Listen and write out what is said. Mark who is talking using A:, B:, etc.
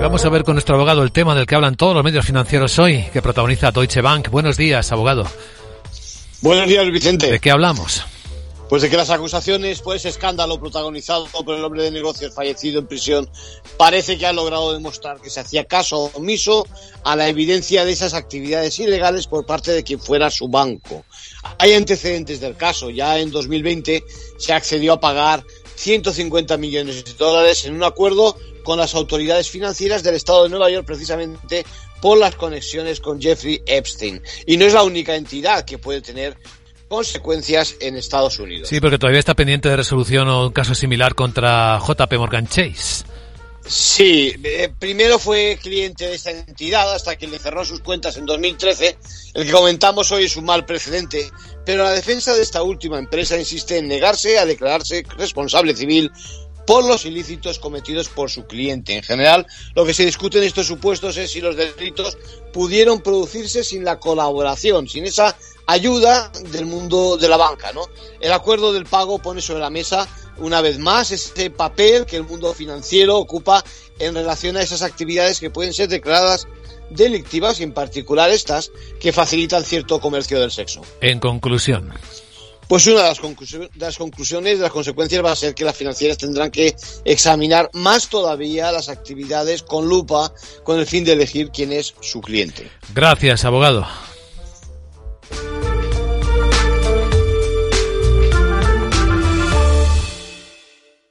A: Vamos a ver con nuestro abogado el tema del que hablan todos los medios financieros hoy, que protagoniza Deutsche Bank. Buenos días, abogado.
B: Buenos días, Vicente.
A: ¿De qué hablamos?
B: Pues de que las acusaciones por ese escándalo protagonizado por el hombre de negocios fallecido en prisión parece que ha logrado demostrar que se hacía caso omiso a la evidencia de esas actividades ilegales por parte de quien fuera su banco. Hay antecedentes del caso. Ya en 2020 se accedió a pagar 150 millones de dólares en un acuerdo con las autoridades financieras del estado de Nueva York precisamente por las conexiones con Jeffrey Epstein. Y no es la única entidad que puede tener consecuencias en Estados Unidos.
A: Sí, porque todavía está pendiente de resolución un caso similar contra JP Morgan Chase.
B: Sí, eh, primero fue cliente de esta entidad hasta que le cerró sus cuentas en 2013. El que comentamos hoy es un mal precedente, pero la defensa de esta última empresa insiste en negarse a declararse responsable civil por los ilícitos cometidos por su cliente. En general, lo que se discute en estos supuestos es si los delitos pudieron producirse sin la colaboración, sin esa ayuda del mundo de la banca, ¿no? El acuerdo del pago pone sobre la mesa una vez más ese papel que el mundo financiero ocupa en relación a esas actividades que pueden ser declaradas delictivas y en particular estas que facilitan cierto comercio del sexo.
A: En conclusión,
B: pues una de las, conclusiones, de las conclusiones, de las consecuencias va a ser que las financieras tendrán que examinar más todavía las actividades con lupa con el fin de elegir quién es su cliente.
A: Gracias, abogado.